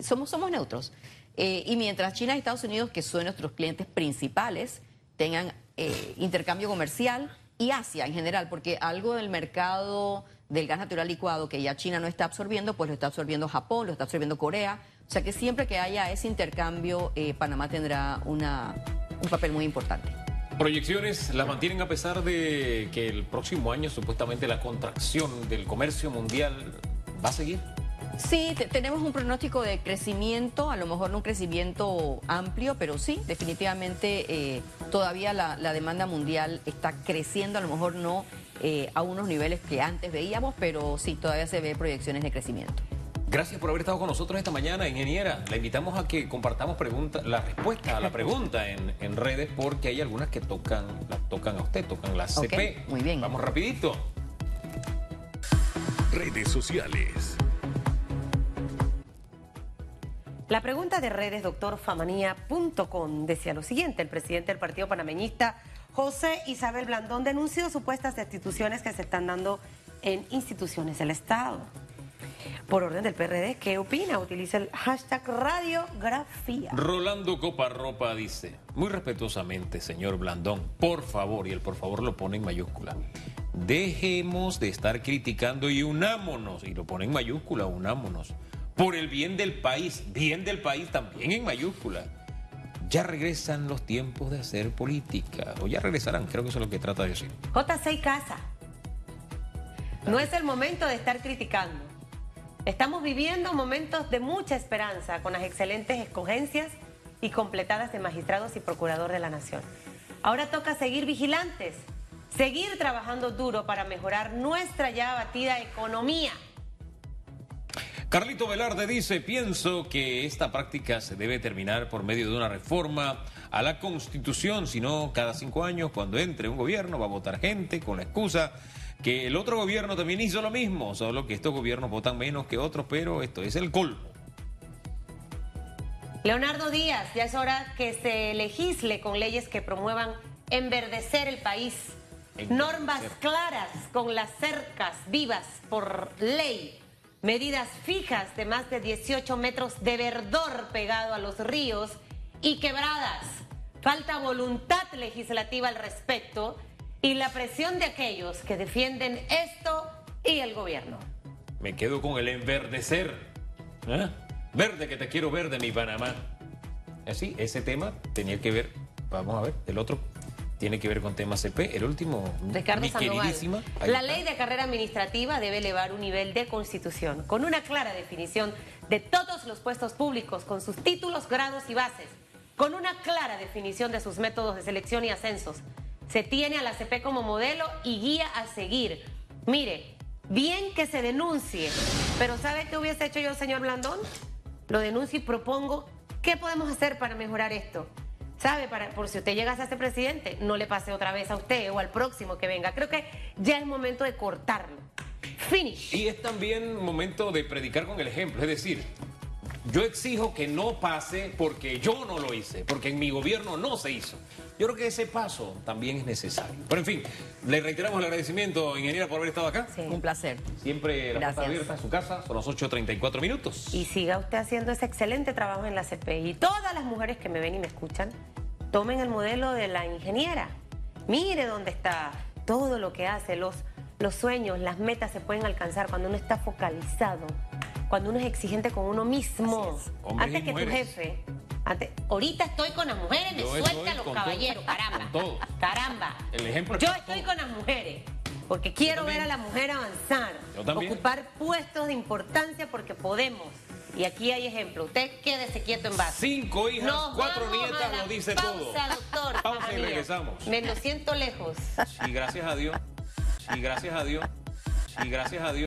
somos, somos neutros. Eh, y mientras China y Estados Unidos, que son nuestros clientes principales, tengan eh, intercambio comercial, y Asia en general, porque algo del mercado del gas natural licuado que ya China no está absorbiendo, pues lo está absorbiendo Japón, lo está absorbiendo Corea. O sea que siempre que haya ese intercambio, Panamá tendrá una, un papel muy importante. Proyecciones las mantienen a pesar de que el próximo año supuestamente la contracción del comercio mundial va a seguir. Sí, te- tenemos un pronóstico de crecimiento, a lo mejor no un crecimiento amplio, pero sí, definitivamente eh, todavía la, la demanda mundial está creciendo, a lo mejor no eh, a unos niveles que antes veíamos, pero sí, todavía se ve proyecciones de crecimiento. Gracias por haber estado con nosotros esta mañana, ingeniera. La invitamos a que compartamos pregunta, la respuesta a la (laughs) pregunta en, en redes porque hay algunas que tocan, la tocan a usted, tocan la CP. muy bien. Vamos rapidito. Redes sociales. La pregunta de redes, doctorfamanía.com, decía lo siguiente. El presidente del Partido Panameñista, José Isabel Blandón, denunció supuestas destituciones que se están dando en instituciones del Estado. Por orden del PRD, ¿qué opina? Utiliza el hashtag radiografía. Rolando Coparropa dice, muy respetuosamente, señor Blandón, por favor, y el por favor lo pone en mayúscula, dejemos de estar criticando y unámonos, y lo pone en mayúscula, unámonos, por el bien del país, bien del país también en mayúscula. Ya regresan los tiempos de hacer política, o ya regresarán, creo que eso es lo que trata de decir. J6 Casa. No es el momento de estar criticando. Estamos viviendo momentos de mucha esperanza con las excelentes escogencias y completadas de magistrados y procurador de la nación. Ahora toca seguir vigilantes, seguir trabajando duro para mejorar nuestra ya abatida economía. Carlito Velarde dice, pienso que esta práctica se debe terminar por medio de una reforma a la Constitución, si no cada cinco años cuando entre un gobierno va a votar gente con la excusa que el otro gobierno también hizo lo mismo, solo que estos gobiernos votan menos que otros, pero esto es el colmo. Leonardo Díaz, ya es hora que se legisle con leyes que promuevan enverdecer el país. Enverdecer. Normas claras con las cercas vivas por ley. Medidas fijas de más de 18 metros de verdor pegado a los ríos y quebradas. Falta voluntad legislativa al respecto y la presión de aquellos que defienden esto y el gobierno. Me quedo con el enverdecer. ¿eh? Verde que te quiero ver de mi Panamá. Así, ese tema tenía que ver, vamos a ver, el otro tiene que ver con temas CP. El último, Ricardo mi Sandoval. queridísima. La está. ley de carrera administrativa debe elevar un nivel de constitución con una clara definición de todos los puestos públicos con sus títulos, grados y bases, con una clara definición de sus métodos de selección y ascensos. Se tiene a la CP como modelo y guía a seguir. Mire, bien que se denuncie, pero ¿sabe qué hubiese hecho yo, señor Blandón? Lo denuncio y propongo qué podemos hacer para mejorar esto. ¿Sabe? Para, por si usted llegase a ser presidente, no le pase otra vez a usted o al próximo que venga. Creo que ya es momento de cortarlo. Finish. Y es también momento de predicar con el ejemplo, es decir, yo exijo que no pase porque yo no lo hice, porque en mi gobierno no se hizo. Yo creo que ese paso también es necesario. Pero en fin, le reiteramos el agradecimiento, ingeniera, por haber estado acá. Sí. Un placer. Siempre la puerta abierta en su casa, son las 8.34 minutos. Y siga usted haciendo ese excelente trabajo en la CPI. Y todas las mujeres que me ven y me escuchan, tomen el modelo de la ingeniera. Mire dónde está todo lo que hace, los, los sueños, las metas se pueden alcanzar cuando uno está focalizado, cuando uno es exigente con uno mismo. Antes que tu mujeres. jefe. antes- ahorita estoy con las mujeres, me Yo suelta estoy los con caballeros, todo. caramba. Con todo. Caramba. El ejemplo Yo estoy todo. con las mujeres. Porque quiero ver a la mujer avanzar, Yo también. ocupar puestos de importancia porque podemos. Y aquí hay ejemplo. Usted quédese quieto en base. Cinco hijas, Nos cuatro nietas, lo dice pausa, todo. doctor. Pausa y regresamos. Me lo siento lejos. Y gracias a Dios, y gracias a Dios, y gracias a Dios.